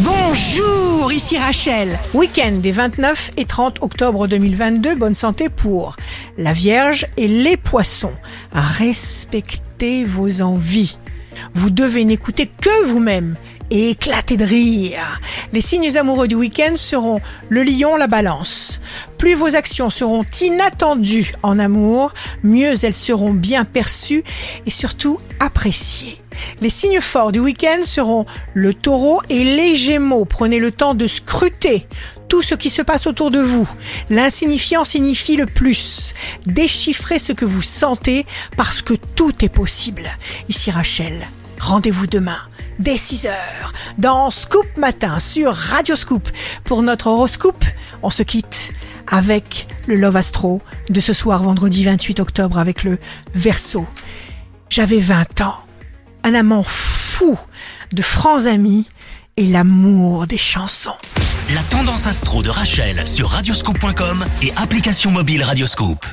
Bonjour, ici Rachel. Week-end des 29 et 30 octobre 2022, bonne santé pour la Vierge et les poissons. Respectez vos envies. Vous devez n'écouter que vous-même et éclater de rire. Les signes amoureux du week-end seront le lion, la balance. Plus vos actions seront inattendues en amour, mieux elles seront bien perçues et surtout appréciées. Les signes forts du week-end seront le taureau et les gémeaux. Prenez le temps de scruter tout ce qui se passe autour de vous. L'insignifiant signifie le plus. Déchiffrez ce que vous sentez parce que tout est possible. Ici Rachel. Rendez-vous demain dès 6 heures dans Scoop Matin sur Radio Scoop. Pour notre horoscope, on se quitte avec le Love Astro de ce soir vendredi 28 octobre avec le Verseau. J'avais 20 ans, un amant fou de francs amis et l'amour des chansons. La tendance astro de Rachel sur radioscope.com et application mobile Radioscope.